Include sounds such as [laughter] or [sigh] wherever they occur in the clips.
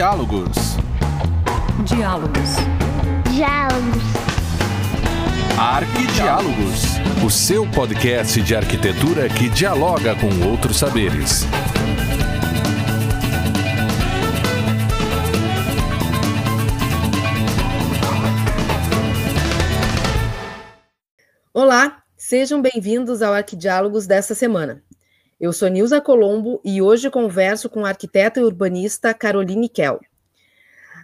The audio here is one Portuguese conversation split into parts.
Diálogos. Diálogos. Diálogos. Arquidiálogos. O seu podcast de arquitetura que dialoga com outros saberes. Olá, sejam bem-vindos ao Arquidiálogos desta semana. Eu sou Nilza Colombo e hoje converso com a arquiteta e urbanista Caroline Kell.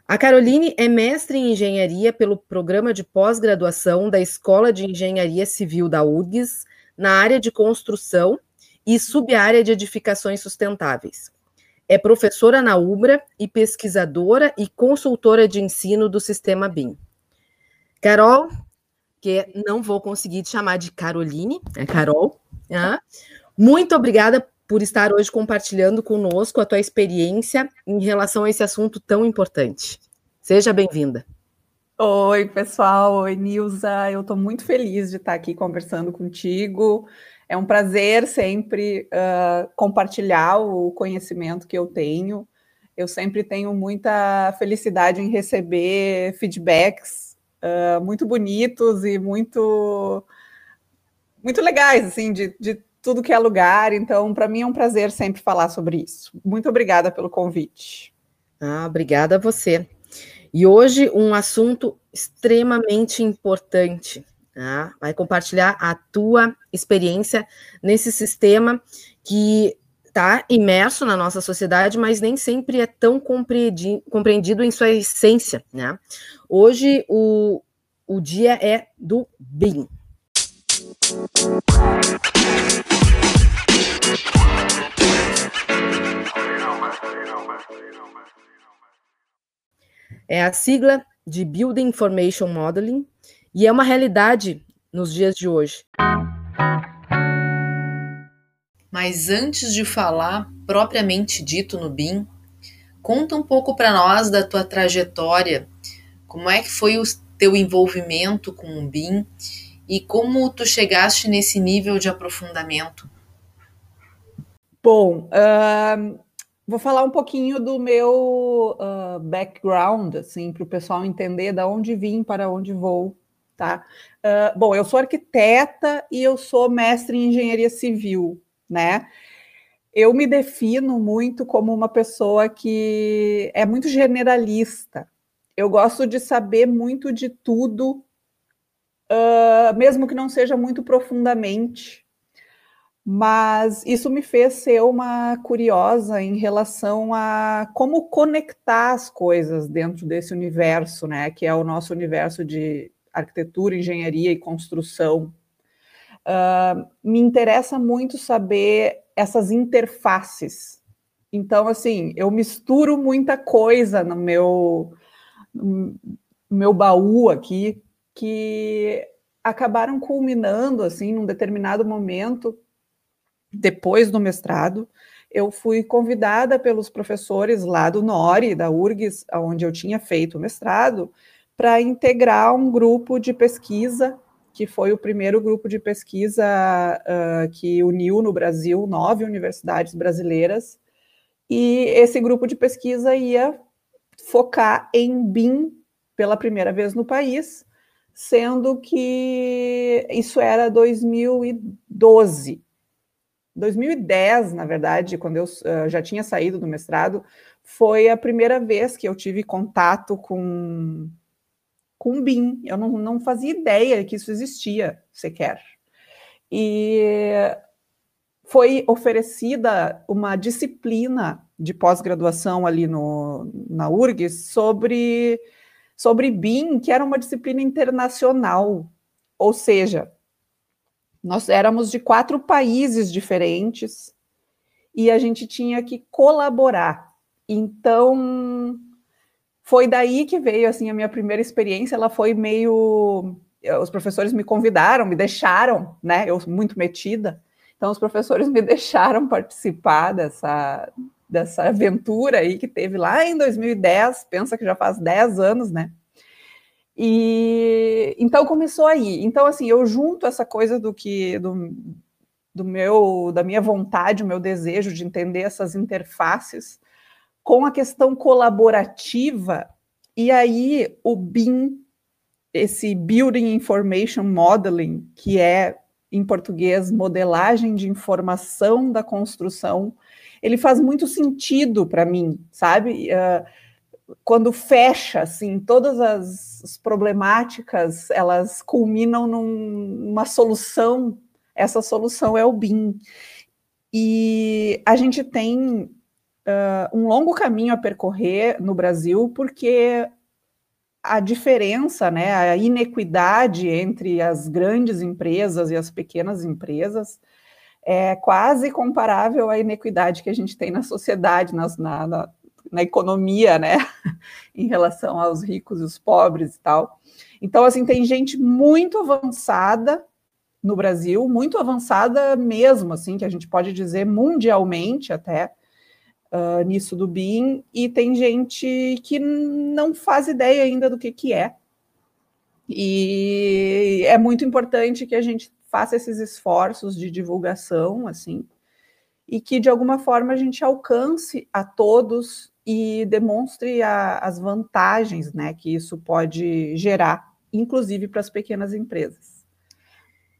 A Caroline é mestre em engenharia pelo programa de pós-graduação da Escola de Engenharia Civil da URGS, na área de construção e subárea de edificações sustentáveis. É professora na UBRA e pesquisadora e consultora de ensino do sistema BIM. Carol, que não vou conseguir te chamar de Caroline, é Carol. Né? Muito obrigada por estar hoje compartilhando conosco a tua experiência em relação a esse assunto tão importante. Seja bem-vinda. Oi, pessoal. Oi, Nilza. Eu estou muito feliz de estar aqui conversando contigo. É um prazer sempre uh, compartilhar o conhecimento que eu tenho. Eu sempre tenho muita felicidade em receber feedbacks uh, muito bonitos e muito muito legais, assim, de, de tudo que é lugar. Então, para mim é um prazer sempre falar sobre isso. Muito obrigada pelo convite. Ah, obrigada a você. E hoje um assunto extremamente importante. Tá? Vai compartilhar a tua experiência nesse sistema que está imerso na nossa sociedade, mas nem sempre é tão compreendido em sua essência. Né? Hoje o, o dia é do BIM. É a sigla de Building Information Modeling e é uma realidade nos dias de hoje. Mas antes de falar propriamente dito no BIM, conta um pouco para nós da tua trajetória, como é que foi o teu envolvimento com o BIM e como tu chegaste nesse nível de aprofundamento. Bom, uh, vou falar um pouquinho do meu uh, background, assim, para o pessoal entender da onde vim para onde vou, tá? Uh, bom, eu sou arquiteta e eu sou mestre em engenharia civil né? Eu me defino muito como uma pessoa que é muito generalista. Eu gosto de saber muito de tudo, uh, mesmo que não seja muito profundamente. Mas isso me fez ser uma curiosa em relação a como conectar as coisas dentro desse universo, né? Que é o nosso universo de arquitetura, engenharia e construção. Uh, me interessa muito saber essas interfaces. Então, assim, eu misturo muita coisa no meu, no meu baú aqui que acabaram culminando, assim, num determinado momento, depois do mestrado, eu fui convidada pelos professores lá do NORI, da URGS, onde eu tinha feito o mestrado, para integrar um grupo de pesquisa que foi o primeiro grupo de pesquisa uh, que uniu no Brasil nove universidades brasileiras, e esse grupo de pesquisa ia focar em BIM pela primeira vez no país, sendo que isso era 2012. 2010, na verdade, quando eu uh, já tinha saído do mestrado, foi a primeira vez que eu tive contato com com BIM. Eu não, não fazia ideia que isso existia sequer. E foi oferecida uma disciplina de pós-graduação ali no, na URGS sobre, sobre BIM, que era uma disciplina internacional. Ou seja, nós éramos de quatro países diferentes e a gente tinha que colaborar. Então, foi daí que veio assim a minha primeira experiência. Ela foi meio, os professores me convidaram, me deixaram, né? Eu muito metida, então os professores me [laughs] deixaram participar dessa dessa aventura aí que teve lá em 2010. Pensa que já faz 10 anos, né? E então começou aí. Então assim, eu junto essa coisa do que do, do meu da minha vontade, o meu desejo de entender essas interfaces com a questão colaborativa, e aí o BIM, esse Building Information Modeling, que é em português modelagem de informação da construção, ele faz muito sentido para mim, sabe? Uh, quando fecha, assim, todas as, as problemáticas, elas culminam num, numa solução, essa solução é o BIM. E a gente tem uh, um longo caminho a percorrer no Brasil, porque a diferença, né, a inequidade entre as grandes empresas e as pequenas empresas é quase comparável à inequidade que a gente tem na sociedade, nas, na, na, na economia, né, [laughs] em relação aos ricos e os pobres e tal. Então, assim, tem gente muito avançada no Brasil, muito avançada mesmo, assim, que a gente pode dizer mundialmente até, uh, nisso do BIM, e tem gente que não faz ideia ainda do que, que é. E é muito importante que a gente faça esses esforços de divulgação, assim, e que de alguma forma a gente alcance a todos e demonstre a, as vantagens né, que isso pode gerar, inclusive para as pequenas empresas.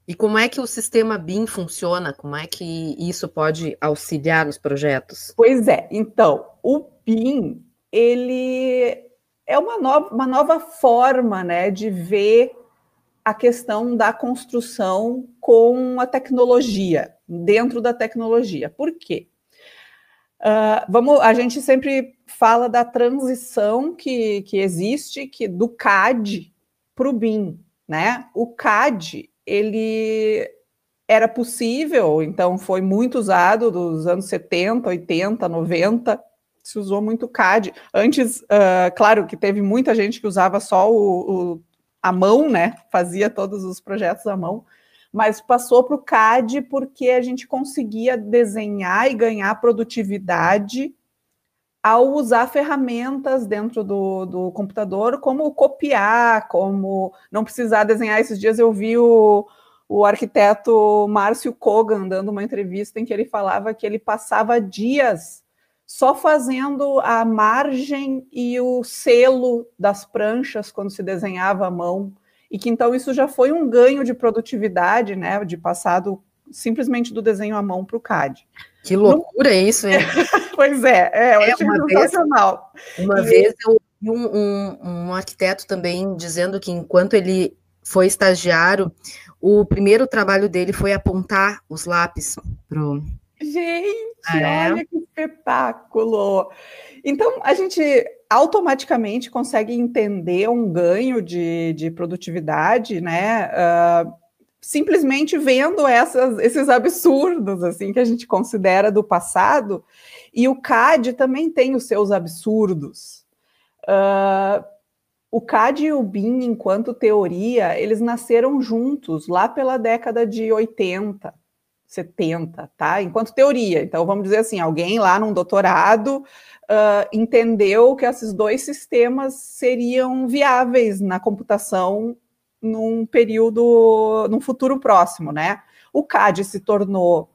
E como é que o sistema BIM funciona? Como é que isso pode auxiliar nos projetos? Pois é, então, o BIM, ele é uma nova, uma nova forma né, de ver a questão da construção com a tecnologia, dentro da tecnologia. Por quê? Uh, vamos, a gente sempre fala da transição que, que existe que do CAD para o BIM. Né? O CAD ele era possível, então foi muito usado dos anos 70, 80, 90, se usou muito CAD. Antes, uh, claro que teve muita gente que usava só o, o, a mão, né? Fazia todos os projetos à mão, mas passou para o CAD porque a gente conseguia desenhar e ganhar produtividade ao usar ferramentas dentro do, do computador, como copiar, como não precisar desenhar. Esses dias eu vi o, o arquiteto Márcio Kogan dando uma entrevista em que ele falava que ele passava dias só fazendo a margem e o selo das pranchas quando se desenhava à mão, e que então isso já foi um ganho de produtividade, né, de passado simplesmente do desenho à mão para o CAD. Que loucura é isso, hein? [laughs] pois é, é, eu é, achei uma sensacional. Vez, uma e... vez eu vi um, um, um arquiteto também dizendo que enquanto ele foi estagiário, o primeiro trabalho dele foi apontar os lápis pro. Gente, é. olha que espetáculo! Então, a gente automaticamente consegue entender um ganho de, de produtividade, né? Uh, simplesmente vendo essas, esses absurdos assim que a gente considera do passado, e o CAD também tem os seus absurdos. Uh, o CAD e o BIM, enquanto teoria, eles nasceram juntos lá pela década de 80, 70, tá? Enquanto teoria. Então, vamos dizer assim, alguém lá num doutorado uh, entendeu que esses dois sistemas seriam viáveis na computação num período, num futuro próximo, né? O CAD se tornou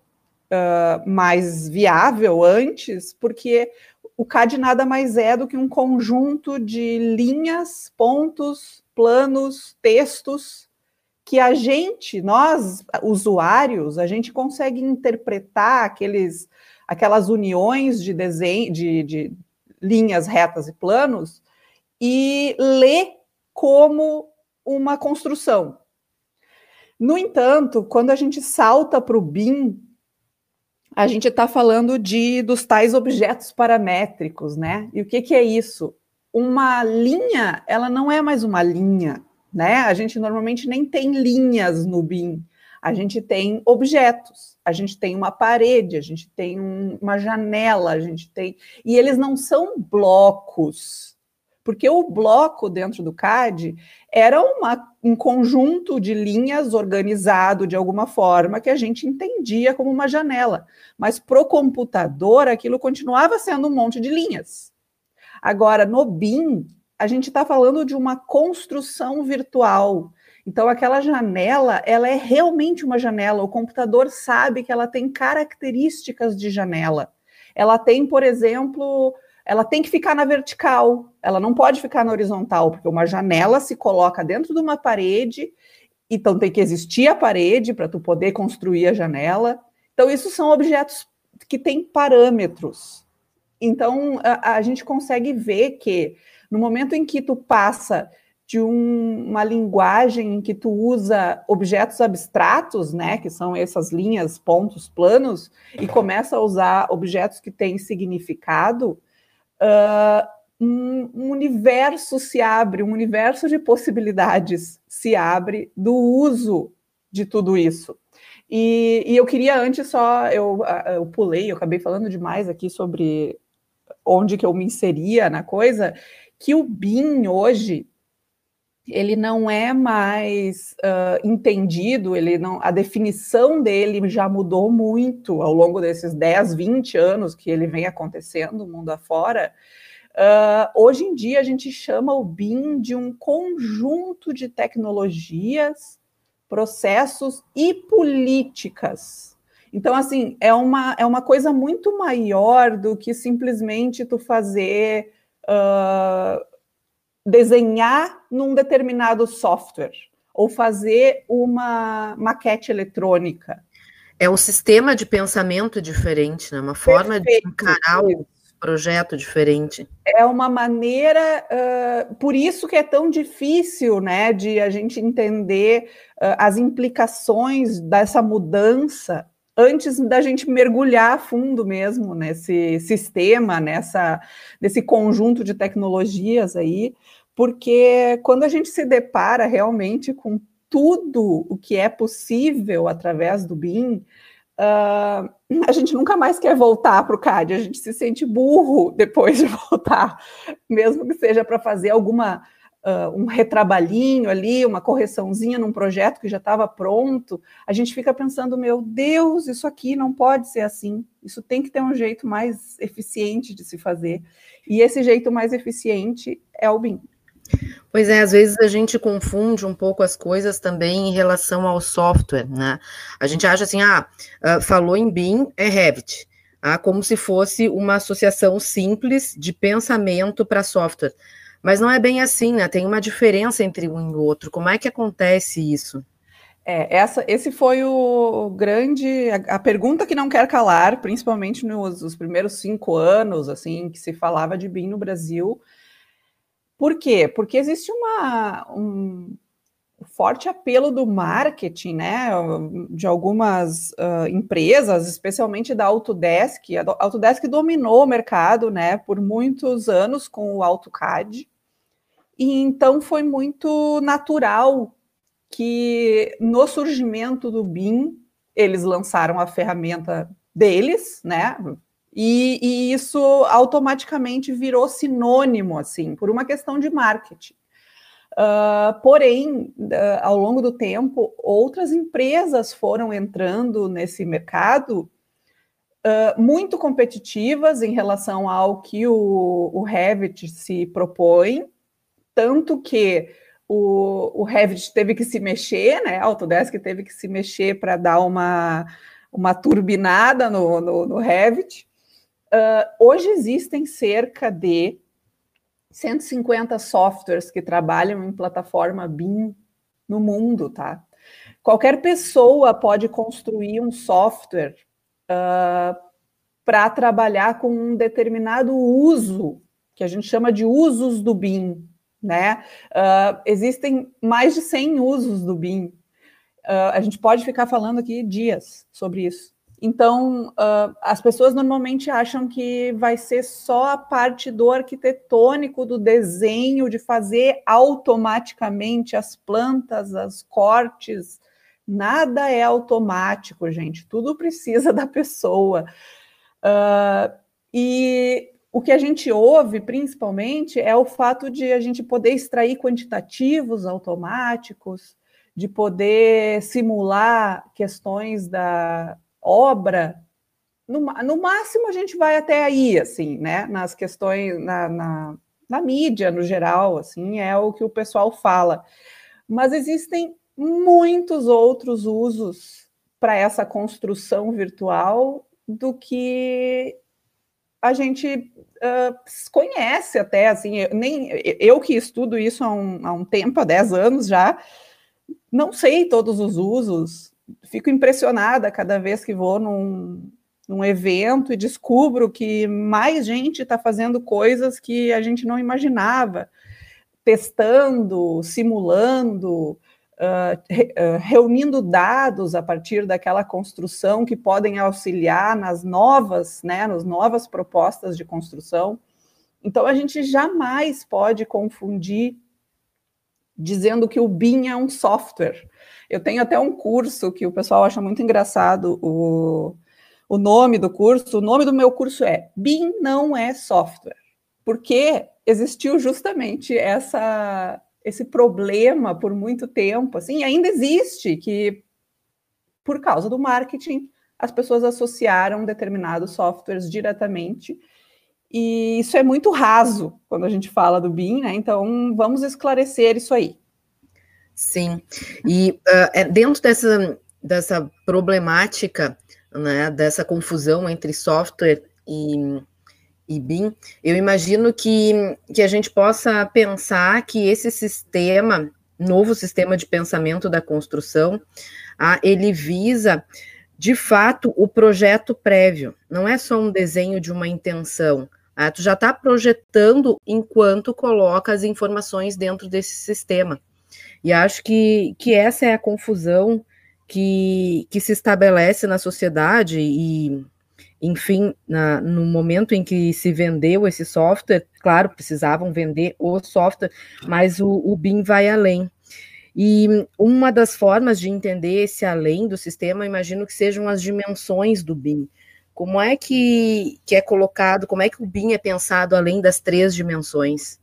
uh, mais viável antes, porque o CAD nada mais é do que um conjunto de linhas, pontos, planos, textos que a gente, nós, usuários, a gente consegue interpretar aqueles, aquelas uniões de desenho, de, de linhas retas e planos e ler como uma construção. No entanto, quando a gente salta para o BIM, a gente está falando de dos tais objetos paramétricos, né? E o que, que é isso? Uma linha, ela não é mais uma linha, né? A gente normalmente nem tem linhas no BIM. A gente tem objetos, a gente tem uma parede, a gente tem um, uma janela, a gente tem. E eles não são blocos, porque o bloco dentro do CAD era uma, um conjunto de linhas organizado de alguma forma que a gente entendia como uma janela, mas para o computador aquilo continuava sendo um monte de linhas. Agora, no BIM, a gente está falando de uma construção virtual. Então, aquela janela, ela é realmente uma janela. O computador sabe que ela tem características de janela. Ela tem, por exemplo, ela tem que ficar na vertical, ela não pode ficar na horizontal, porque uma janela se coloca dentro de uma parede, então tem que existir a parede para tu poder construir a janela. Então, isso são objetos que têm parâmetros. Então, a, a gente consegue ver que no momento em que tu passa de um, uma linguagem em que tu usa objetos abstratos, né, que são essas linhas, pontos, planos, e começa a usar objetos que têm significado, uh, um, um, universo se abre, um universo de possibilidades se abre do uso de tudo isso. E, e eu queria antes só, eu, eu pulei, eu acabei falando demais aqui sobre onde que eu me inseria na coisa, que o BIM hoje ele não é mais uh, entendido, ele não, a definição dele já mudou muito ao longo desses 10, 20 anos que ele vem acontecendo mundo afora. Uh, hoje em dia a gente chama o BIM de um conjunto de tecnologias, processos e políticas. Então, assim, é uma, é uma coisa muito maior do que simplesmente tu fazer uh, desenhar num determinado software ou fazer uma maquete eletrônica. É um sistema de pensamento diferente, né? uma forma Perfeito. de encarar o projeto diferente. É uma maneira, uh, por isso que é tão difícil, né, de a gente entender uh, as implicações dessa mudança antes da gente mergulhar a fundo mesmo nesse sistema, nessa, nesse conjunto de tecnologias aí, porque quando a gente se depara realmente com tudo o que é possível através do BIM, uh, a gente nunca mais quer voltar para o CAD, a gente se sente burro depois de [laughs] voltar, mesmo que seja para fazer alguma uh, um retrabalhinho ali, uma correçãozinha num projeto que já estava pronto, a gente fica pensando, meu Deus, isso aqui não pode ser assim, isso tem que ter um jeito mais eficiente de se fazer. E esse jeito mais eficiente é o BIM. Pois é, às vezes a gente confunde um pouco as coisas também em relação ao software, né? A gente acha assim, ah, falou em BIM, é Revit, ah, como se fosse uma associação simples de pensamento para software. Mas não é bem assim, né? Tem uma diferença entre um e o outro. Como é que acontece isso? É, essa, esse foi o grande, a, a, pergunta que não quer calar, principalmente nos, nos, primeiros cinco anos, assim, que se falava de BIM no Brasil. Por quê? Porque existe uma, um forte apelo do marketing, né, de algumas uh, empresas, especialmente da Autodesk. A Autodesk dominou o mercado, né, por muitos anos com o AutoCAD. E então foi muito natural que no surgimento do BIM eles lançaram a ferramenta deles, né? E, e, isso automaticamente virou sinônimo, assim, por uma questão de marketing. Uh, porém, uh, ao longo do tempo, outras empresas foram entrando nesse mercado uh, muito competitivas em relação ao que o, o Revit se propõe, tanto que o, o Revit teve que se mexer, né? A Autodesk teve que se mexer para dar uma, uma turbinada no, no, no Revit. Uh, hoje existem cerca de 150 softwares que trabalham em plataforma BIM no mundo, tá? Qualquer pessoa pode construir um software uh, para trabalhar com um determinado uso, que a gente chama de usos do BIM né? Uh, existem mais de 100 usos do BIM. Uh, a gente pode ficar falando aqui dias sobre isso. Então, uh, as pessoas normalmente acham que vai ser só a parte do arquitetônico, do desenho, de fazer automaticamente as plantas, as cortes. Nada é automático, gente. Tudo precisa [laughs] da pessoa. Uh, e o que a gente ouve, principalmente, é o fato de a gente poder extrair quantitativos automáticos, de poder simular questões da obra. No, no máximo, a gente vai até aí, assim, né? Nas questões, na, na, na mídia, no geral, assim, é o que o pessoal fala. Mas existem muitos outros usos para essa construção virtual do que a gente uh, conhece até, assim, eu, nem eu que estudo isso há um, há um tempo, há 10 anos já, não sei todos os usos, fico impressionada cada vez que vou num, num evento e descubro que mais gente está fazendo coisas que a gente não imaginava, testando, simulando, re, uh, reunindo dados a partir daquela construção que podem auxiliar nas novas, né, nas novas propostas de construção. Então a gente jamais pode confundir dizendo que o BIM é um software. Eu tenho até um curso que o pessoal acha muito engraçado o, o nome do curso. O nome do meu curso é BIM não é software, porque existiu justamente essa esse problema por muito tempo, assim, ainda existe que por causa do marketing as pessoas associaram determinados softwares diretamente e isso é muito raso quando a gente fala do BIM, né? Então vamos esclarecer isso aí. Sim, e uh, dentro dessa, dessa problemática, né, dessa confusão entre software e, e BIM, eu imagino que, que a gente possa pensar que esse sistema, novo sistema de pensamento da construção, ah, ele visa, de fato, o projeto prévio, não é só um desenho de uma intenção, ah, tu já está projetando enquanto coloca as informações dentro desse sistema. E acho que, que essa é a confusão que, que se estabelece na sociedade e, enfim, na, no momento em que se vendeu esse software, claro, precisavam vender o software, mas o, o BIM vai além. E uma das formas de entender esse além do sistema, imagino que sejam as dimensões do BIM. Como é que, que é colocado, como é que o BIM é pensado além das três dimensões?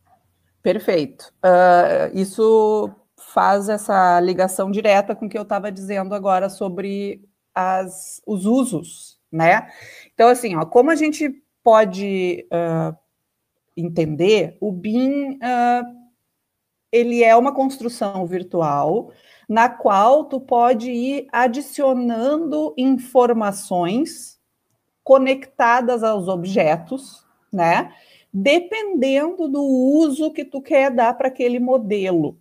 Perfeito. Uh, isso faz essa ligação direta com o que eu estava dizendo agora sobre as, os usos, né? Então, assim, ó, como a gente pode uh, entender, o BIM uh, ele é uma construção virtual na qual tu pode ir adicionando informações conectadas aos objetos, né? Dependendo do uso que tu quer dar para aquele modelo.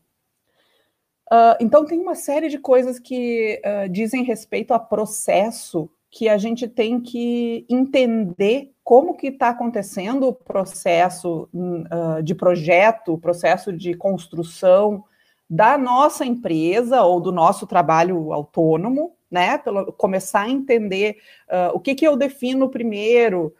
Uh, então, tem uma série de coisas que uh, dizem respeito a processo que a gente tem que entender como que está acontecendo o processo uh, de projeto, o processo de construção da nossa empresa ou do nosso trabalho autônomo, né? Pelo, começar a entender o que, que eu defino primeiro,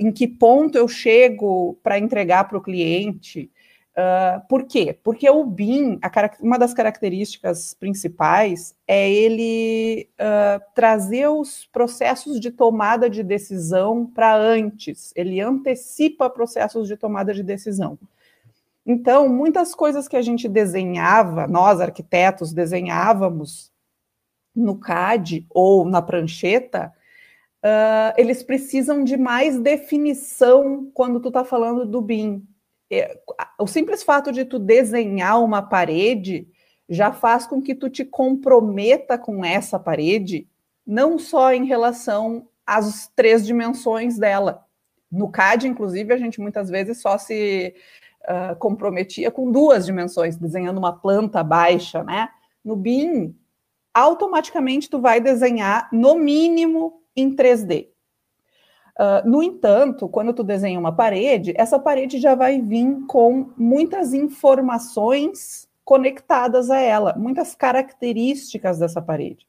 em que ponto eu chego para entregar para o cliente, Uh, por quê? Porque o BIM, uma das características principais é ele uh, trazer os processos de tomada de decisão para antes, ele antecipa processos de tomada de decisão. Então, muitas coisas que a gente desenhava, nós arquitetos desenhávamos no CAD ou na prancheta, uh, eles precisam de mais definição quando tu está falando do BIM é, o simples fato de tu desenhar uma parede já faz com que tu te comprometa com essa parede, não só em relação às três dimensões dela. No CAD, inclusive, a gente muitas vezes só se uh, comprometia com duas dimensões, desenhando uma planta baixa, né? No BIM, automaticamente tu vai desenhar no mínimo em 3D. Uh, no entanto, quando tu desenha uma parede, essa parede já vai vir com muitas informações conectadas a ela, muitas características dessa parede.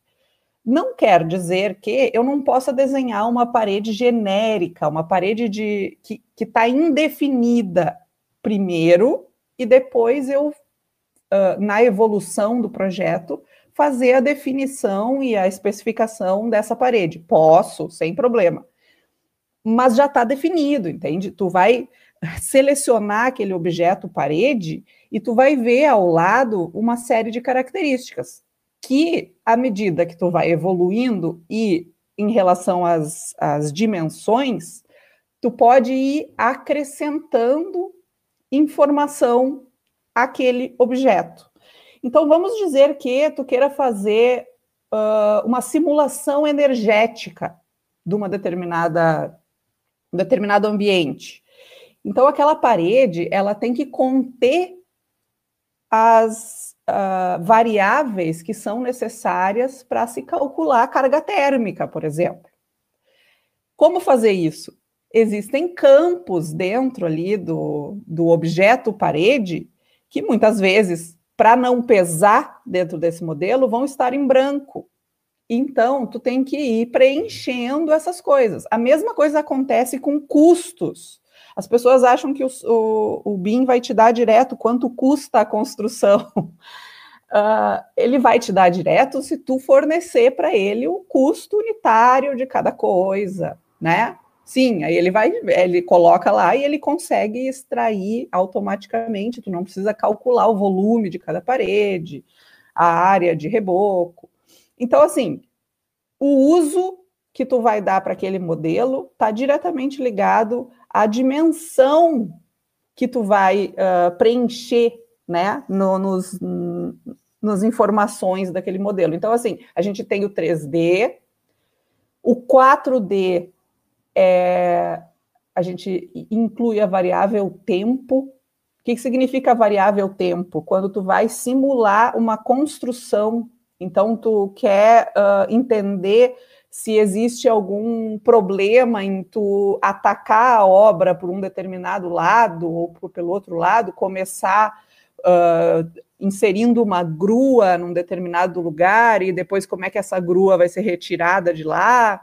Não quer dizer que eu não possa desenhar uma parede genérica, uma parede de, que está indefinida primeiro, e depois eu, uh, na evolução do projeto, fazer a definição e a especificação dessa parede. Posso, sem problema mas já está definido, entende? Tu vai selecionar aquele objeto parede e tu vai ver ao lado uma série de características que, à medida que tu vai evoluindo e em relação às, às dimensões, tu pode ir acrescentando informação àquele objeto. Então, vamos dizer que tu queira fazer uh, uma simulação energética de uma determinada um determinado ambiente. Então, aquela parede, ela tem que conter as uh, variáveis que são necessárias para se calcular a carga térmica, por exemplo. Como fazer isso? Existem campos dentro ali do, do objeto parede que muitas vezes, para não pesar dentro desse modelo, vão estar em branco. Então, tu tem que ir preenchendo essas coisas. A mesma coisa acontece com custos. As pessoas acham que o, o, o BIM vai te dar direto quanto custa a construção. Uh, [laughs] ele vai te dar direto se tu fornecer para ele o custo unitário de cada coisa, né? Sim, aí ele vai, ele coloca lá e ele consegue extrair automaticamente, tu não precisa calcular o volume de cada parede, a área de reboco. Então, assim, o uso que tu vai dar para aquele modelo está diretamente ligado à dimensão que tu vai uh, preencher, né, no, nos, nas informações daquele modelo. Então, assim, a gente tem o 3D, o 4D é, a gente inclui a variável tempo. O que, significa variável tempo? Quando tu vai simular uma construção, então tu quer uh, entender se existe algum problema em tu atacar a obra por um determinado lado ou por, pelo outro lado, começar uh, inserindo uma grua num determinado lugar e depois como é que essa grua vai ser retirada de lá.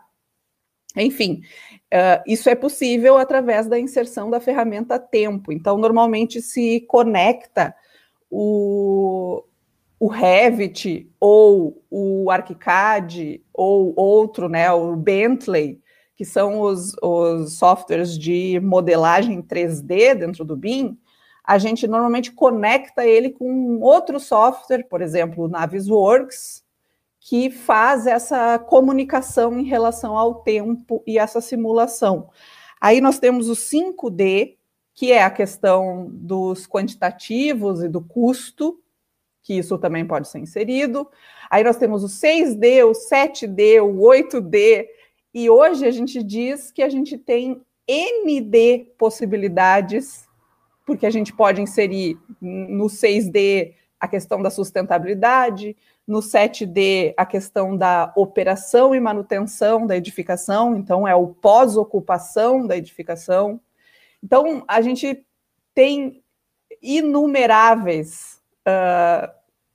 Enfim, Uh, isso é possível através da inserção da ferramenta tempo. Então, normalmente se conecta o, o Revit ou o ArchiCAD ou outro, né, o Bentley, que são os, os softwares de modelagem 3D dentro do BIM, a gente normalmente conecta ele com outro software, por exemplo, o Navisworks, que faz essa comunicação em relação ao tempo e essa simulação. Aí nós temos o 5D, que é a questão dos quantitativos e do custo, que isso também pode ser inserido. Aí nós temos o 6D, o 7D, o 8D, e hoje a gente diz que a gente tem ND possibilidades, porque a gente pode inserir no 6D a questão da sustentabilidade, no 7D, a questão da operação e manutenção da edificação, então é o pós-ocupação da edificação. Então, a gente tem inumeráveis uh,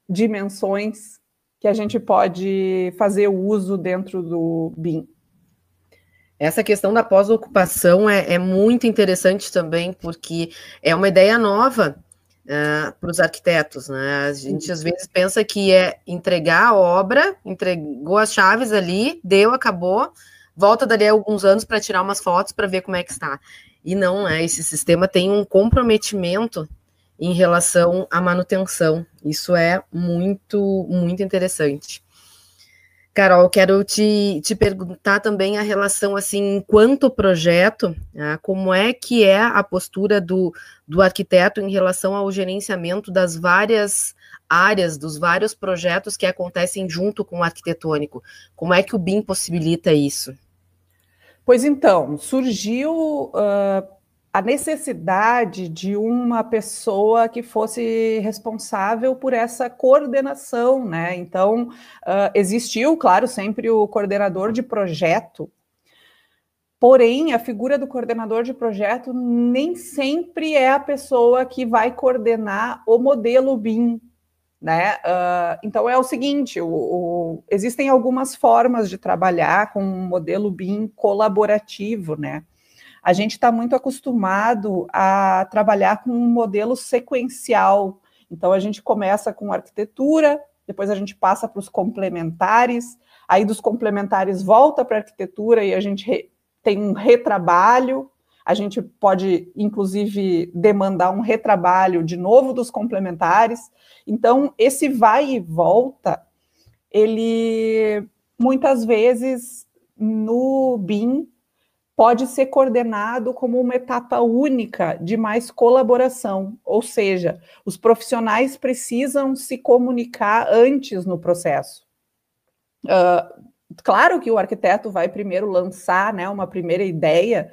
dimensões que a gente pode fazer uso dentro do BIM. Essa questão da pós-ocupação é, é, muito interessante também, porque é uma ideia nova uh, para os arquitetos, né? A gente às vezes pensa que é entregar a obra, entregou as chaves ali, deu, acabou, volta dali alguns anos para tirar umas fotos para ver como é que está. E não, né? Esse sistema tem um comprometimento em relação à manutenção. Isso é muito, muito interessante. Carol, quero te, te perguntar também a relação, assim, enquanto projeto, né, como é que é a postura do, do arquiteto em relação ao gerenciamento das várias áreas, dos vários projetos que acontecem junto com o arquitetônico? Como é que o BIM possibilita isso? Pois então, surgiu uh, a necessidade de uma pessoa que fosse responsável por essa coordenação, né? Então, uh, existiu, claro, sempre o coordenador de projeto, porém, a figura do coordenador de projeto nem sempre é a pessoa que vai coordenar o modelo BIM. Né? Uh, então é o seguinte: o, o, existem algumas formas de trabalhar com um modelo BIM colaborativo, né? A gente está muito acostumado a trabalhar com um modelo sequencial. Então, a gente começa com arquitetura, depois a gente passa para os complementares, aí dos complementares volta para a arquitetura e a gente tem um retrabalho. A gente pode, inclusive, demandar um retrabalho de novo dos complementares. Então, esse vai e volta, ele muitas vezes no BIM pode ser coordenado como uma etapa única de mais colaboração, ou seja, os profissionais precisam se comunicar antes no processo. Uh, claro que o arquiteto vai primeiro lançar né, uma primeira ideia,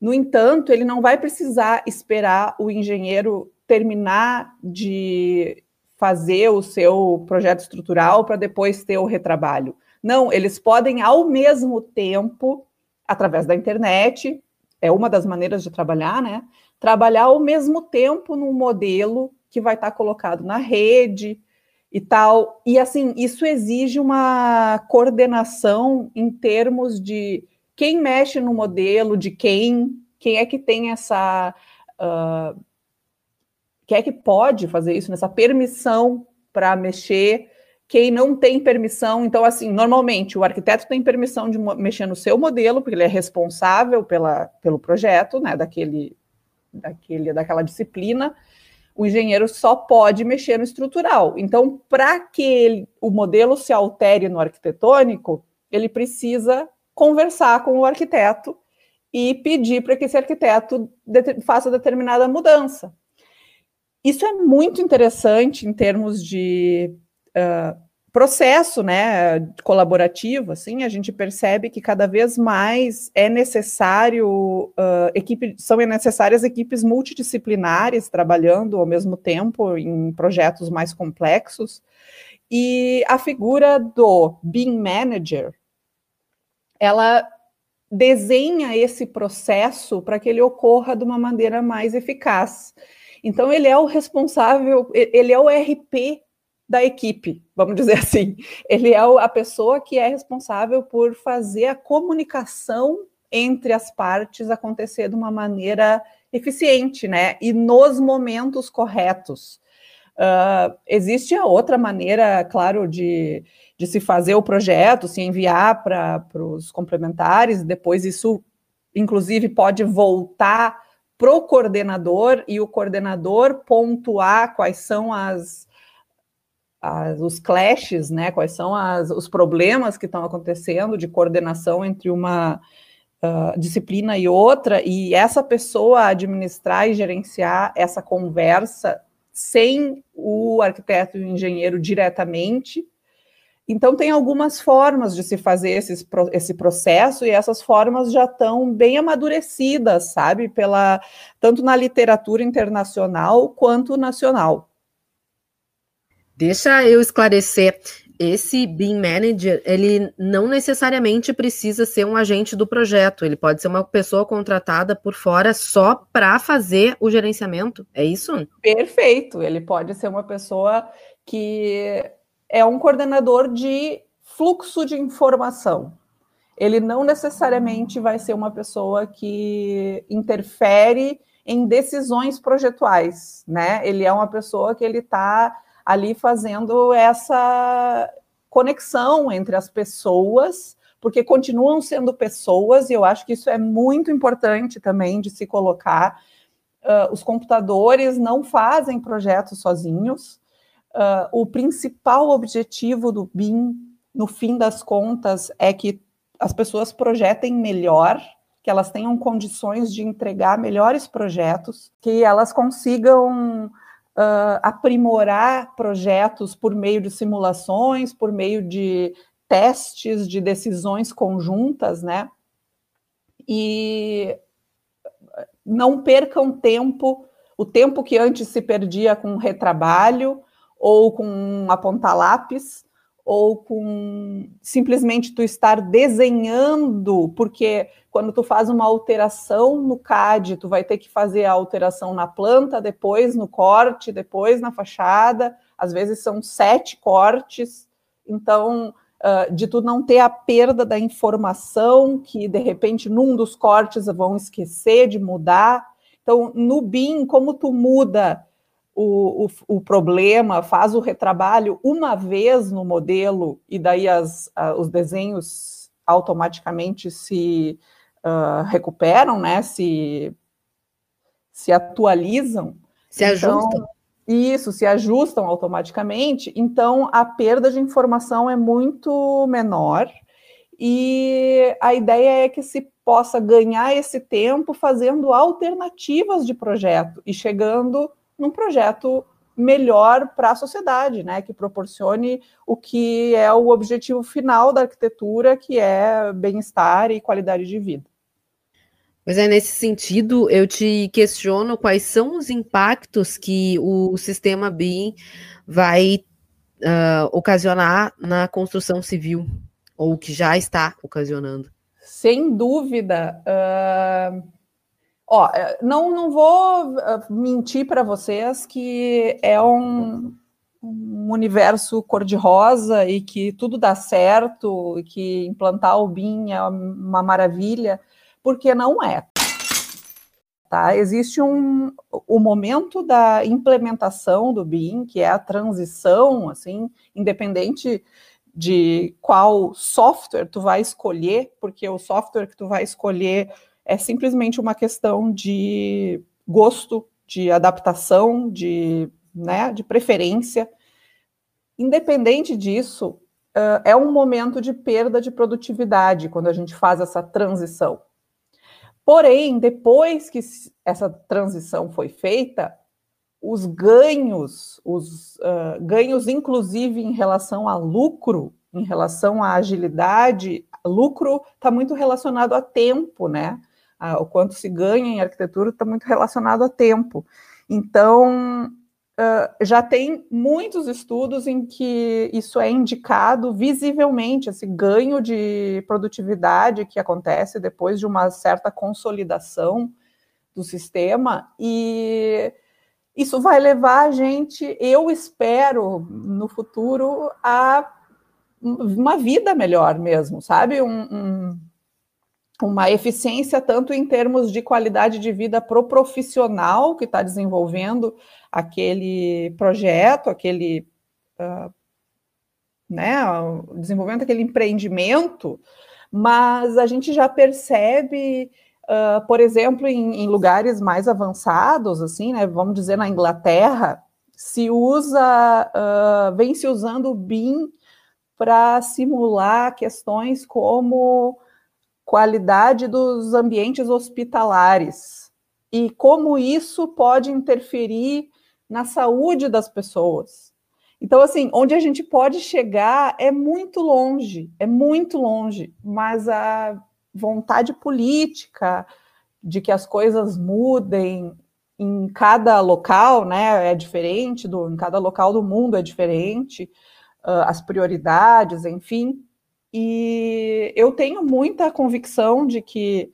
No entanto, ele não vai precisar esperar o engenheiro terminar de fazer o seu projeto estrutural para depois ter o retrabalho. Não, eles podem ao mesmo tempo, através da internet, é uma das maneiras de trabalhar, né? Trabalhar ao mesmo tempo num modelo que vai estar colocado na rede e tal. E assim, isso exige uma coordenação em termos de quem mexe no modelo, de quem, quem é que tem essa. Uh, quem é que pode fazer isso, nessa permissão para mexer, quem não tem permissão. Então, assim, normalmente o arquiteto tem permissão de mexer no seu modelo, porque ele é responsável pela, pelo projeto, né, daquele, daquele, daquela disciplina. O engenheiro só pode mexer no estrutural. Então, para que ele, o modelo se altere no arquitetônico, ele precisa conversar com o arquiteto e pedir para que esse arquiteto faça determinada mudança. Isso é muito interessante em termos de processo né, colaborativo, assim, a gente percebe que cada vez mais é necessário uh, equipe, são necessárias equipes multidisciplinares trabalhando ao mesmo tempo em projetos mais complexos. E a figura do BIM Manager, ela desenha esse processo para que ele ocorra de uma maneira mais eficaz. Então, ele é o responsável, ele é o RP da equipe, vamos dizer [laughs] assim. Ele é a pessoa que é responsável por fazer a comunicação entre as partes acontecer de uma maneira eficiente, né? E nos momentos corretos. Uh, existe a outra maneira, claro, de, de se fazer o projeto, se enviar para os complementares, depois isso, inclusive, pode voltar para o coordenador e o coordenador pontuar quais são as, as, os clashes, né, quais são as, os problemas que estão acontecendo de coordenação entre uma uh, disciplina e outra, e essa pessoa administrar e gerenciar essa conversa sem o arquiteto e o engenheiro diretamente. Então, tem algumas formas de se fazer esses, esse processo, e essas formas já estão bem amadurecidas, sabe, pela tanto na literatura internacional quanto nacional. Deixa eu esclarecer. Esse BIM Manager, ele não necessariamente precisa ser um agente do projeto, ele pode ser uma pessoa contratada por fora só para fazer o gerenciamento, é isso? Perfeito, ele pode ser uma pessoa que é um coordenador de fluxo de informação. Ele não necessariamente vai ser uma pessoa que interfere em decisões projetuais, né? Ele é uma pessoa que ele está ali fazendo essa conexão entre as pessoas, porque continuam sendo pessoas, e eu acho que isso é muito importante também de se colocar. Uh, os computadores não fazem projetos sozinhos. Uh, o principal objetivo do BIM, no fim das contas, é que as pessoas projetem melhor, que elas tenham condições de entregar melhores projetos, que elas consigam uh, aprimorar projetos por meio de simulações, por meio de testes de decisões conjuntas, né? E não percam tempo, o tempo que antes se perdia com retrabalho ou com apontar lápis, ou com simplesmente tu estar desenhando, porque quando tu faz uma alteração no CAD, tu vai ter que fazer a alteração na planta, depois no corte, depois na fachada, às vezes são sete cortes, então uh, de tu não ter a perda da informação que de repente num dos cortes vão esquecer de mudar. Então, no BIM, como tu muda o, o, o, problema, faz o retrabalho uma vez no modelo e daí as, os desenhos automaticamente se uh, recuperam, né? Se, se atualizam. Se então, ajustam. Isso, se ajustam automaticamente. Então, a perda de informação é muito menor. E a ideia é que se possa ganhar esse tempo fazendo alternativas de projeto e chegando num projeto melhor para a sociedade, né, que proporcione o que é o objetivo final da arquitetura, que é bem-estar e qualidade de vida. Mas é nesse sentido, eu te questiono quais são os impactos que o sistema BIM vai uh, ocasionar na construção civil, ou que já está ocasionando. Sem dúvida. Uh, ó, não, não vou mentir para vocês que é um, um universo cor-de-rosa e que tudo dá certo, e que implantar o BIM é uma maravilha porque não é. Tá? Existe um o momento da implementação do BIM, que é a transição, assim, independente de qual software tu vai escolher, porque o software que tu vai escolher é simplesmente uma questão de gosto, de adaptação, de, né, de preferência. Independente disso, uh, é um momento de perda de produtividade quando a gente faz essa transição. Porém, depois que essa transição foi feita, os ganhos, os uh, ganhos, inclusive em relação a lucro, em relação à agilidade, lucro está muito relacionado a tempo, né? O quanto se ganha em arquitetura está muito relacionado a tempo. Então, Uh, já tem muitos estudos em que isso é indicado visivelmente, esse ganho de produtividade que acontece depois de uma certa consolidação do sistema, e isso vai levar a gente, eu espero, no futuro, a uma vida melhor mesmo, sabe? Um, um, uma eficiência tanto em termos de qualidade de vida para o profissional que está desenvolvendo aquele projeto, aquele uh, né, desenvolvendo aquele empreendimento, mas a gente já percebe, uh, por exemplo, em, em, lugares mais avançados, assim, né, vamos dizer na Inglaterra, se usa, uh, vem se usando o BIM para simular questões como qualidade dos ambientes hospitalares e como isso pode interferir na saúde das pessoas. Então, assim, onde a gente pode chegar é muito longe, é muito longe, mas a vontade política de que as coisas mudem em cada local, né, é diferente, do, em cada local do mundo é diferente, uh, as prioridades, enfim, e eu tenho muita convicção de que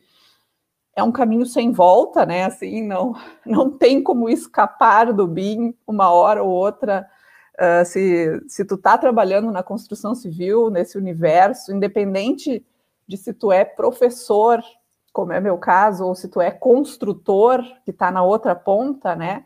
é um caminho sem volta, né? Assim, não, não tem como escapar do BIM uma hora ou outra. Uh, se, se tu está trabalhando na construção civil, nesse universo, independente de se tu é professor, como é meu caso, ou se tu é construtor, que está na outra ponta, né?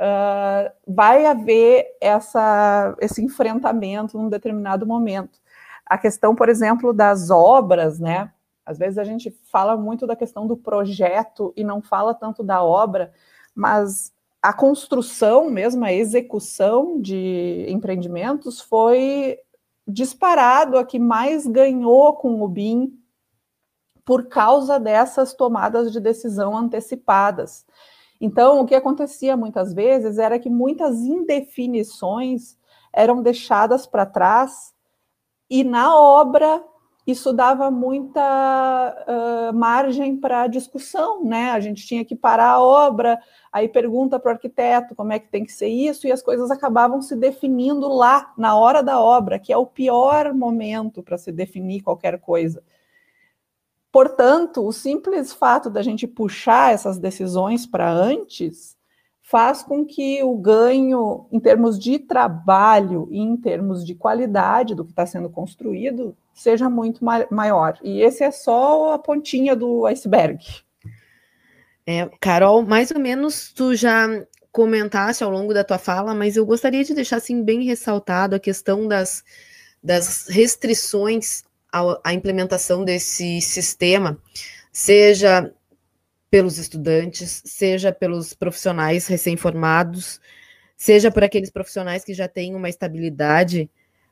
Uh, vai haver essa, esse enfrentamento num determinado momento a questão, por exemplo, das obras, né? Às vezes a gente fala muito da questão do projeto e não fala tanto da obra, mas a construção mesmo, a execução de empreendimentos foi disparado a que mais ganhou com o BIM por causa dessas tomadas de decisão antecipadas. Então, o que acontecia muitas vezes era que muitas indefinições eram deixadas para trás e na obra isso dava muita uh, margem para discussão, né? A gente tinha que parar a obra, aí pergunta para o arquiteto como é que tem que ser isso, e as coisas acabavam se definindo lá, na hora da obra, que é o pior momento para se definir qualquer coisa. Portanto, o simples fato da gente puxar essas decisões para antes faz com que o ganho em termos de trabalho e em termos de qualidade do que está sendo construído seja muito ma maior. E esse é só a pontinha do iceberg. É, Carol, mais ou menos tu já comentaste ao longo da tua fala, mas eu gostaria de deixar assim bem ressaltado a questão das, das restrições à implementação desse sistema, seja pelos estudantes, seja pelos profissionais recém-formados, seja por aqueles profissionais que já têm uma estabilidade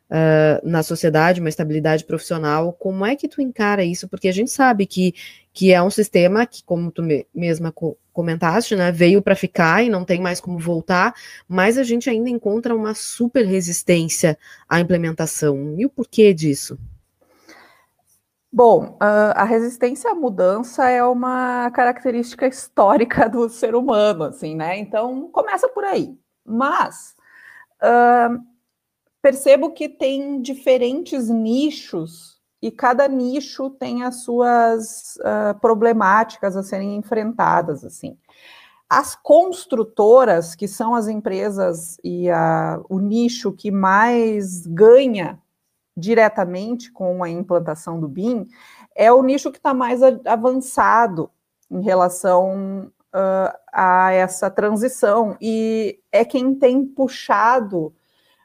uh, na sociedade, uma estabilidade profissional. Como é que tu encara isso? Porque a gente sabe que, que é um sistema que, como tu me, mesma co comentaste, né, veio para ficar e não tem mais como voltar, mas a gente ainda encontra uma super resistência à implementação. E o porquê disso? Bom, a resistência à mudança é uma característica histórica do ser humano, assim, né? Então, começa por aí. Mas uh, percebo que tem diferentes nichos e cada nicho tem as suas uh, problemáticas a serem enfrentadas, assim. As construtoras, que são as empresas e a, o nicho que mais ganha diretamente com a implantação do BIM, é o nicho que está mais avançado em relação uh, a essa transição e é quem tem puxado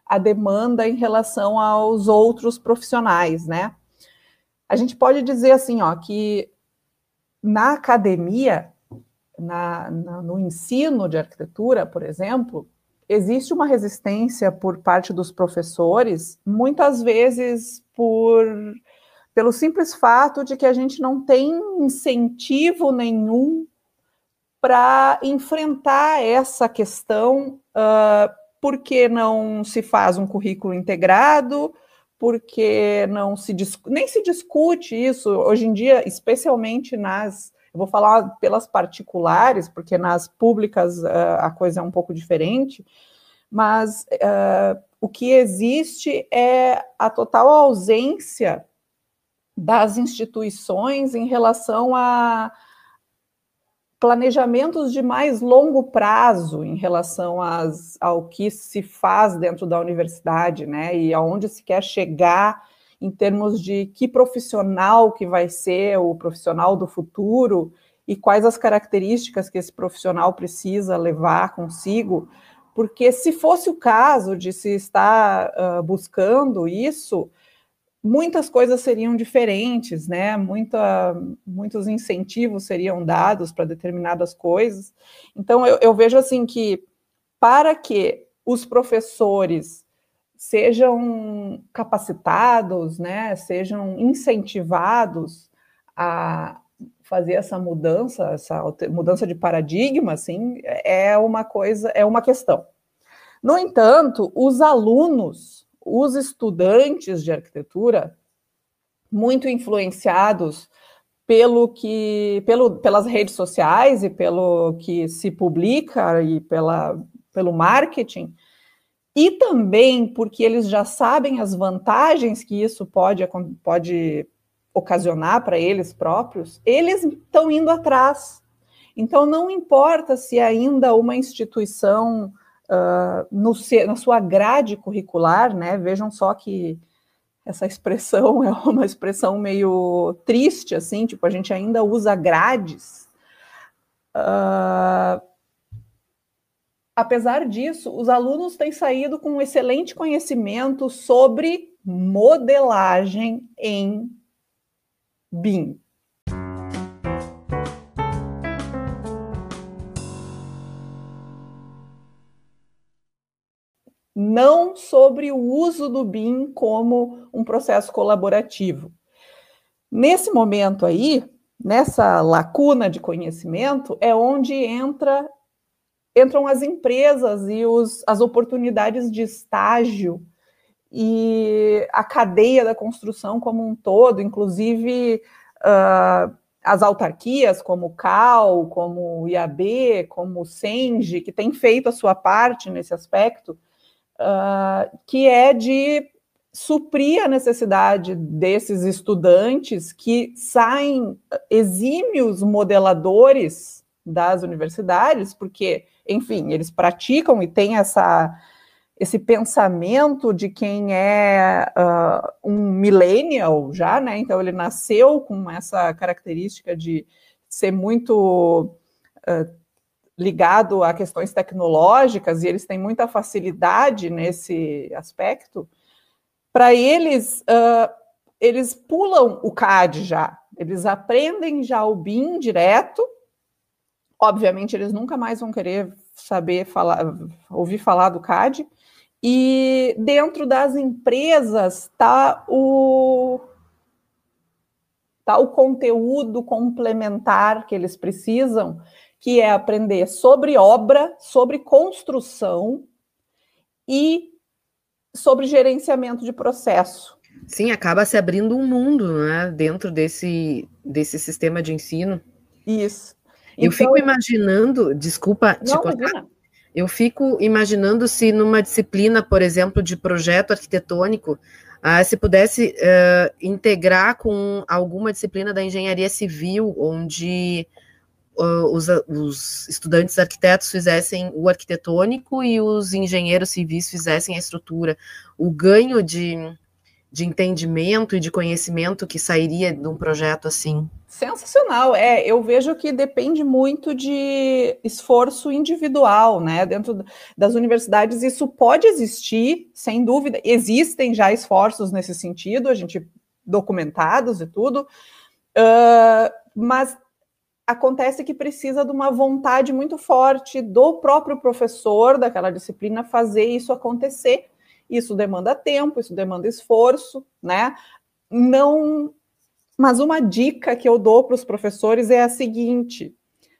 a demanda em relação aos outros profissionais, né? A gente pode dizer assim, ó, que na academia, na, na, no ensino de arquitetura, por exemplo, existe uma resistência por parte dos professores, muitas vezes por pelo simples fato de que a gente não tem incentivo nenhum para enfrentar essa questão, uh, porque não se faz um currículo integrado, porque não se nem se discute isso hoje em dia, especialmente nas eu vou falar pelas particulares, porque nas públicas uh, a coisa é um pouco diferente, mas uh, o que existe é a total ausência das instituições em relação a planejamentos de mais longo prazo em relação às, ao que se faz dentro da universidade, né, e aonde se quer chegar em termos de que profissional que vai ser o profissional do futuro e quais as características que esse profissional precisa levar consigo, porque se fosse o caso de se estar uh, buscando isso, muitas coisas seriam diferentes, né? Muita, muitos incentivos seriam dados para determinadas coisas. Então, eu, eu vejo assim que para que os professores sejam capacitados, né, sejam incentivados a fazer essa mudança, essa mudança de paradigma, assim, é uma coisa, é uma questão. No entanto, os alunos, os estudantes de arquitetura, muito influenciados pelo que, pelo, pelas redes sociais e pelo que se publica e pela, pelo marketing, e também porque eles já sabem as vantagens que isso pode, pode ocasionar para eles próprios, eles estão indo atrás. Então, não importa se ainda uma instituição, uh, no, na sua grade curricular, né? Vejam só que essa expressão [laughs] é uma expressão meio triste, assim, tipo, a gente ainda usa grades. Uh, apesar disso, os alunos têm saído com um excelente conhecimento sobre modelagem em BIM. Não sobre o uso do BIM como um processo colaborativo. Nesse momento aí, nessa lacuna de conhecimento, é onde entra entram as empresas e os, as oportunidades de estágio e a cadeia da construção como um todo, inclusive uh, as autarquias, como o CAL, como o IAB, como o SENGE, que tem feito a sua parte nesse aspecto, uh, que é de suprir a necessidade desses estudantes que saem exímios modeladores das universidades, porque, enfim, eles praticam e têm essa esse pensamento de quem é uh, um millennial já, né? Então ele nasceu com essa característica de ser muito uh, ligado a questões tecnológicas e eles têm muita facilidade nesse aspecto. Para eles, uh, eles pulam o CAD já, eles aprendem já o BIM direto. Obviamente, eles nunca mais vão querer saber falar, ouvir falar do CAD e dentro das empresas está o tá o conteúdo complementar que eles precisam, que é aprender sobre obra, sobre construção e sobre gerenciamento de processo. Sim, acaba se abrindo um mundo né, dentro desse, desse sistema de ensino. Isso. Eu fico então imaginando, desculpa te não, cortar, imagina. eu fico imaginando se numa disciplina, por exemplo, de projeto arquitetônico, ah, se pudesse uh, integrar com alguma disciplina da engenharia civil, onde uh, os, os, estudantes arquitetos fizessem o arquitetônico e os engenheiros civis fizessem a estrutura. O ganho de, de entendimento e de conhecimento que sairia de um projeto assim. Sensacional, é. Eu vejo que depende muito de esforço individual, né? Dentro das universidades, isso pode existir, sem dúvida. Existem já esforços nesse sentido, a gente documentados e tudo, uh, mas acontece que precisa de uma vontade muito forte do próprio professor daquela disciplina fazer isso acontecer. Isso demanda tempo, isso demanda esforço, né? Não. Mas uma dica que eu dou para os professores é a seguinte: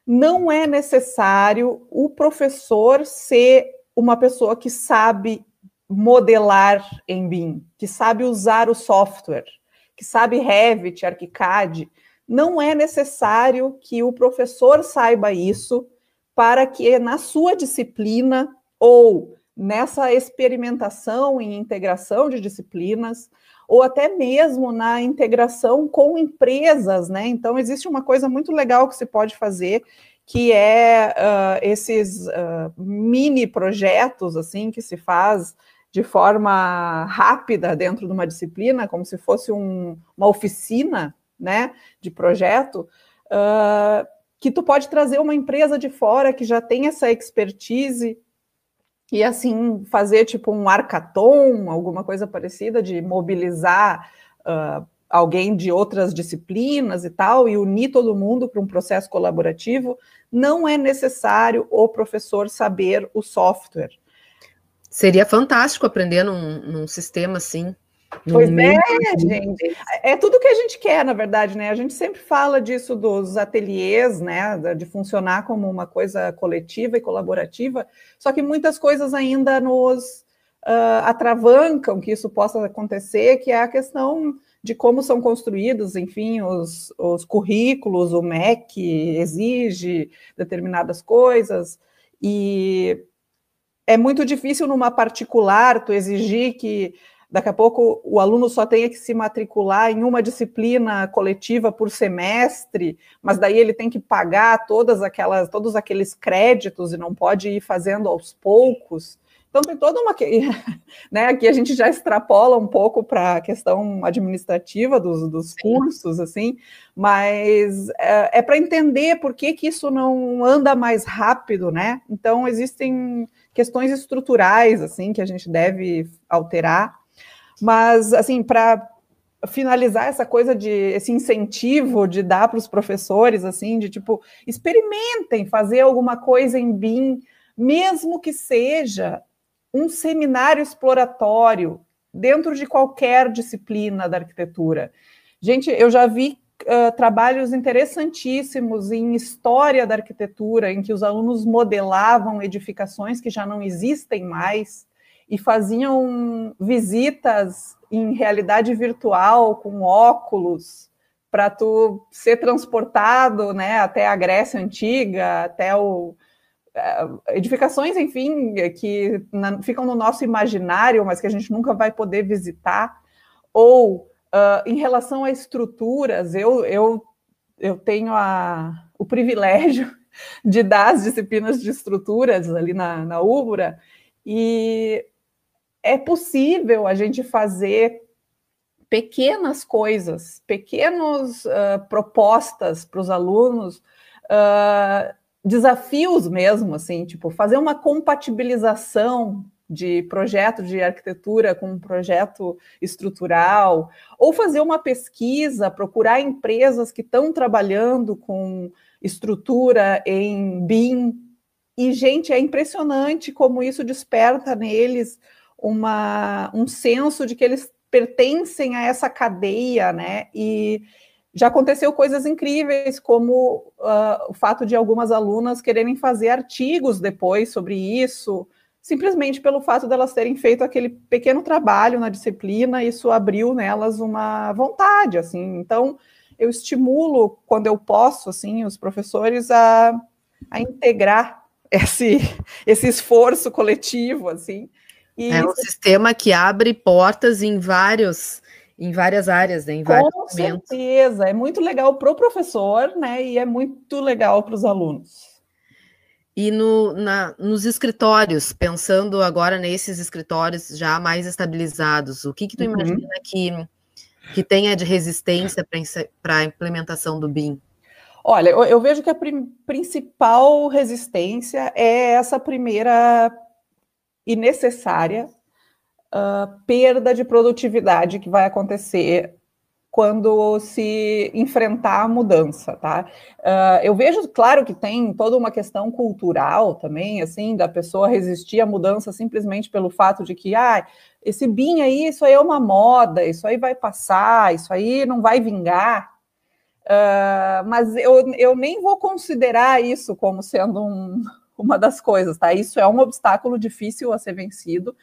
não é necessário o professor ser uma pessoa que sabe modelar em BIM, que sabe usar o software, que sabe Revit, ArchiCAD não é necessário que o professor saiba isso para que na sua disciplina ou nessa experimentação em integração de disciplinas, ou até mesmo na integração com empresas, né? Então, existe uma coisa muito legal que se pode fazer, que é uh, esses uh, mini projetos, assim, que se faz de forma rápida dentro de uma disciplina, como se fosse um, uma oficina, né, de projeto, uh, que tu pode trazer uma empresa de fora que já tem essa expertise e assim fazer tipo um arcaton, alguma coisa parecida, de mobilizar uh, alguém de outras disciplinas e tal, e unir todo mundo para um processo colaborativo, não é necessário o professor saber o software. Seria fantástico aprender num, num sistema assim. Pois é, gente. É tudo que a gente quer, na verdade, né? A gente sempre fala disso dos ateliês, né? De funcionar como uma coisa coletiva e colaborativa, só que muitas coisas ainda nos uh, atravancam que isso possa acontecer, que é a questão de como são construídos, enfim, os, os currículos, o MEC exige determinadas coisas, e é muito difícil numa particular tu exigir que daqui a pouco o aluno só tenha que se matricular em uma disciplina coletiva por semestre, mas daí ele tem que pagar todas aquelas, todos aqueles créditos e não pode ir fazendo aos poucos. Então tem toda uma. [laughs] Né, aqui a gente já extrapola um pouco para a questão administrativa dos, dos cursos, assim, mas é, é para entender por que, que isso não anda mais rápido, né? Então existem questões estruturais assim que a gente deve alterar mas, assim, para finalizar essa coisa de esse incentivo de dar para os professores, assim, de tipo, experimentem fazer alguma coisa em BIM, mesmo que seja um seminário exploratório dentro de qualquer disciplina da arquitetura. Gente, eu já vi uh, trabalhos interessantíssimos em história da arquitetura, em que os alunos modelavam edificações que já não existem mais e faziam visitas em realidade virtual com óculos para tu ser transportado, né, até a Grécia antiga, até o é, edificações, enfim, que na, ficam no nosso imaginário, mas que a gente nunca vai poder visitar, ou uh, em relação a estruturas, eu, eu, eu tenho a, o privilégio [laughs] de dar as disciplinas de estruturas ali na, na Ubra, e é possível a gente fazer pequenas coisas, pequenas uh, propostas para os alunos, uh, desafios mesmo, assim, tipo, fazer uma compatibilização de projeto de arquitetura com um projeto estrutural, ou fazer uma pesquisa, procurar empresas que estão trabalhando com estrutura em BIM. E, gente, é impressionante como isso desperta neles uma, um senso de que eles pertencem a essa cadeia, né? E já aconteceu coisas incríveis, como uh, o fato de algumas alunas quererem fazer artigos depois sobre isso, simplesmente pelo fato delas terem feito aquele pequeno trabalho na disciplina, isso abriu nelas uma vontade, assim. Então, eu estimulo, quando eu posso, assim, os professores a, a integrar esse, [laughs] esse esforço coletivo, assim. E é um sistema que abre portas em vários em várias áreas, né, em vários Com momentos. certeza, é muito legal para o professor, né, e é muito legal para os alunos. E no, na, nos escritórios, pensando agora nesses escritórios já mais estabilizados, o que, que tu uhum. imagina que, que tenha de resistência para a implementação do BIM? Olha, eu, eu vejo que a prim, principal resistência é essa primeira e necessária uh, perda de produtividade que vai acontecer quando se enfrentar a mudança, tá? Uh, eu vejo, claro, que tem toda uma questão cultural também, assim, da pessoa resistir à mudança simplesmente pelo fato de que, ah, esse BIM aí, isso aí é uma moda, isso aí vai passar, isso aí não vai vingar. Uh, mas eu, eu nem vou considerar isso como sendo um, uma das coisas, tá? Isso é um obstáculo difícil a ser vencido.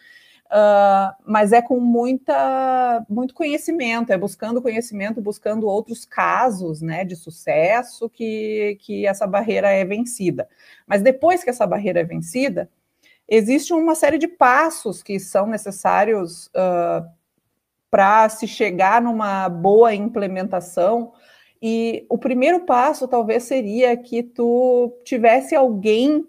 Uh, mas é com muita, muito conhecimento, é buscando conhecimento, buscando outros casos né, de sucesso que, que essa barreira é vencida. Mas depois que essa barreira é vencida, existe uma série de passos que são necessários uh, para se chegar numa boa implementação. E o primeiro passo talvez seria que tu tivesse alguém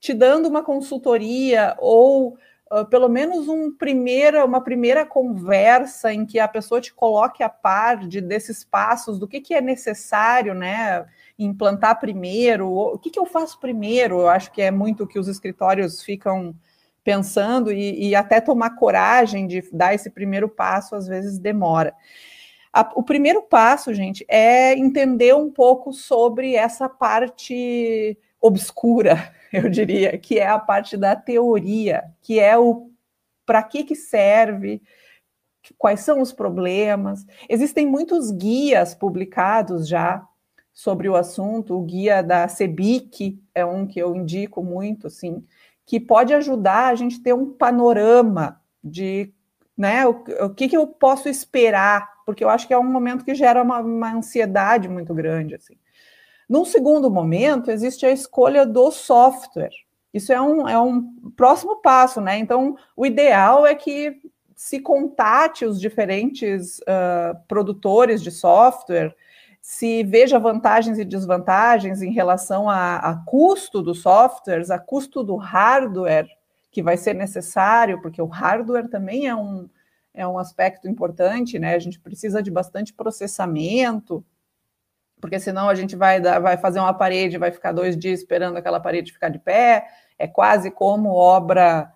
te dando uma consultoria ou uh, pelo menos um primeira, uma primeira conversa em que a pessoa te coloque a par de, desses passos, do que, que é necessário, né? Implantar primeiro, o que, que eu faço primeiro? Eu acho que é muito que os escritórios ficam pensando e, e até tomar coragem de dar esse primeiro passo, às vezes demora. O primeiro passo, gente, é entender um pouco sobre essa parte obscura [laughs] eu diria, que é a parte da teoria, que é o para que, que serve, quais são os problemas. Existem muitos guias publicados já sobre o assunto, o guia da CEBIC é um que eu indico muito, assim, que pode ajudar a gente ter um panorama de né, o, o que, que eu posso esperar, porque eu acho que é um momento que gera uma, uma ansiedade muito grande, assim. Num segundo momento, existe a escolha do software. Isso é um, é um próximo passo, né? Então, o ideal é que se contate os diferentes uh, produtores de software, se veja vantagens e desvantagens em relação a, a custo dos softwares, a custo do hardware que vai ser necessário, porque o hardware também é um, é um aspecto importante, né? A gente precisa de bastante processamento porque senão a gente vai, dar, vai fazer uma parede, vai ficar dois dias esperando aquela parede ficar de pé, é quase como obra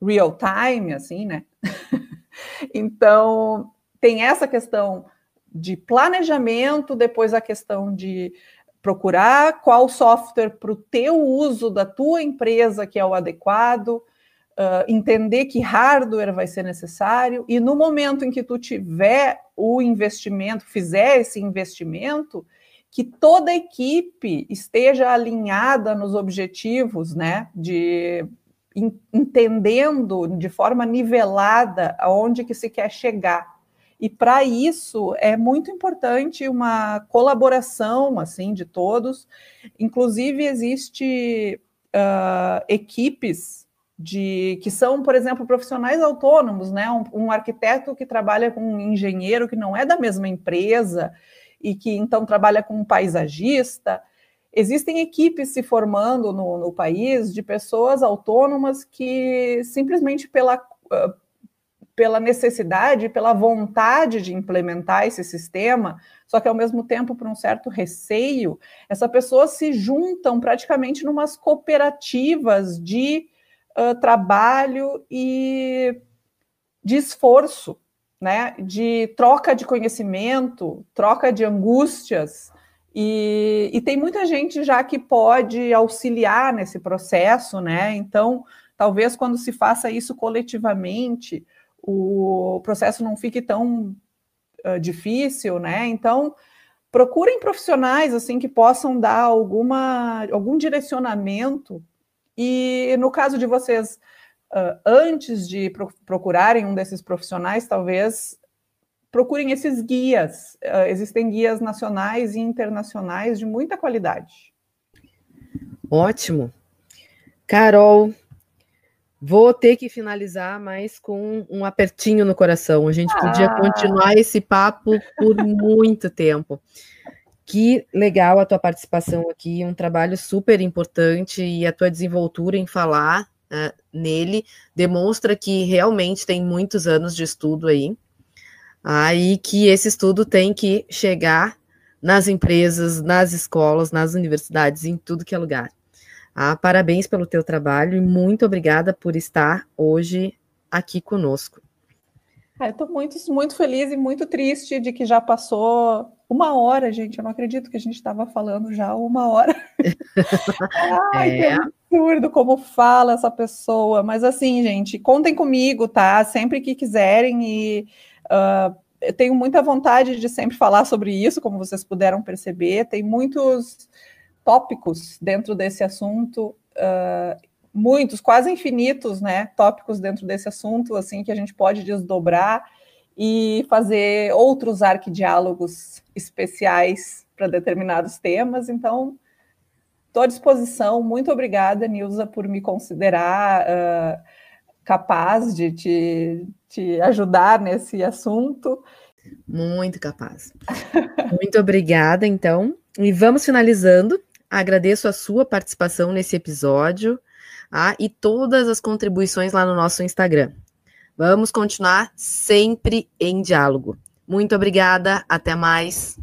real time, assim, né? [laughs] então, tem essa questão de planejamento, depois a questão de procurar qual software para o teu uso da tua empresa que é o adequado, uh, entender que hardware vai ser necessário, e no momento em que tu tiver o investimento, fizer esse investimento, que toda a equipe esteja alinhada nos objetivos, né, de entendendo de forma nivelada aonde que se quer chegar. E para isso é muito importante uma colaboração assim de todos. Inclusive existe uh, equipes de que são, por exemplo, profissionais autônomos, né? Um, um arquiteto que trabalha com um engenheiro que não é da mesma empresa e que então trabalha com um paisagista. Existem equipes se formando no, no país de pessoas autônomas que simplesmente pela, ah, pela necessidade, pela vontade de implementar esse sistema, só que ao mesmo tempo por um certo receio, essa pessoa se juntam praticamente numas cooperativas de uh, trabalho e de esforço né, de troca de conhecimento, troca de angústias, e, e, tem muita gente já que pode auxiliar nesse processo, né? Então, talvez quando se faça isso coletivamente, o processo não fique tão uh, difícil, né? Então, procurem profissionais assim que possam dar alguma algum direcionamento. E no caso de vocês uh, antes de pro procurarem um desses profissionais, talvez procurem esses guias. Uh, existem guias nacionais e internacionais de muita qualidade. Ótimo. Carol, vou ter que finalizar, mas com um apertinho no coração. A gente ah. podia continuar esse papo por muito tempo. Que legal a tua participação aqui, um trabalho super importante e a tua desenvoltura em falar uh, nele demonstra que realmente tem muitos anos de estudo aí, aí que esse estudo tem que chegar nas empresas, nas escolas, nas universidades, em tudo que é lugar. Ah, parabéns pelo teu trabalho e muito obrigada por estar hoje aqui conosco. É, Estou muito, muito feliz e muito triste de que já passou uma hora, gente. Eu não acredito que a gente estava falando já uma hora. [laughs] Ai, é. Absurdo como fala essa pessoa. Mas assim, gente, contem comigo, tá? Sempre que quiserem e uh, eu tenho muita vontade de sempre falar sobre isso, como vocês puderam perceber. Tem muitos tópicos dentro desse assunto, uh, muitos, quase infinitos, né? Tópicos dentro desse assunto, assim, que a gente pode desdobrar e fazer outros arquidiálogos especiais para determinados temas. Então, estou à disposição. Muito obrigada, Nilza, por me considerar uh, capaz de te, te ajudar nesse assunto. Muito capaz. [laughs] Muito obrigada, então. E vamos finalizando. Agradeço a sua participação nesse episódio ah, e todas as contribuições lá no nosso Instagram. Vamos continuar sempre em diálogo. Muito obrigada, até mais.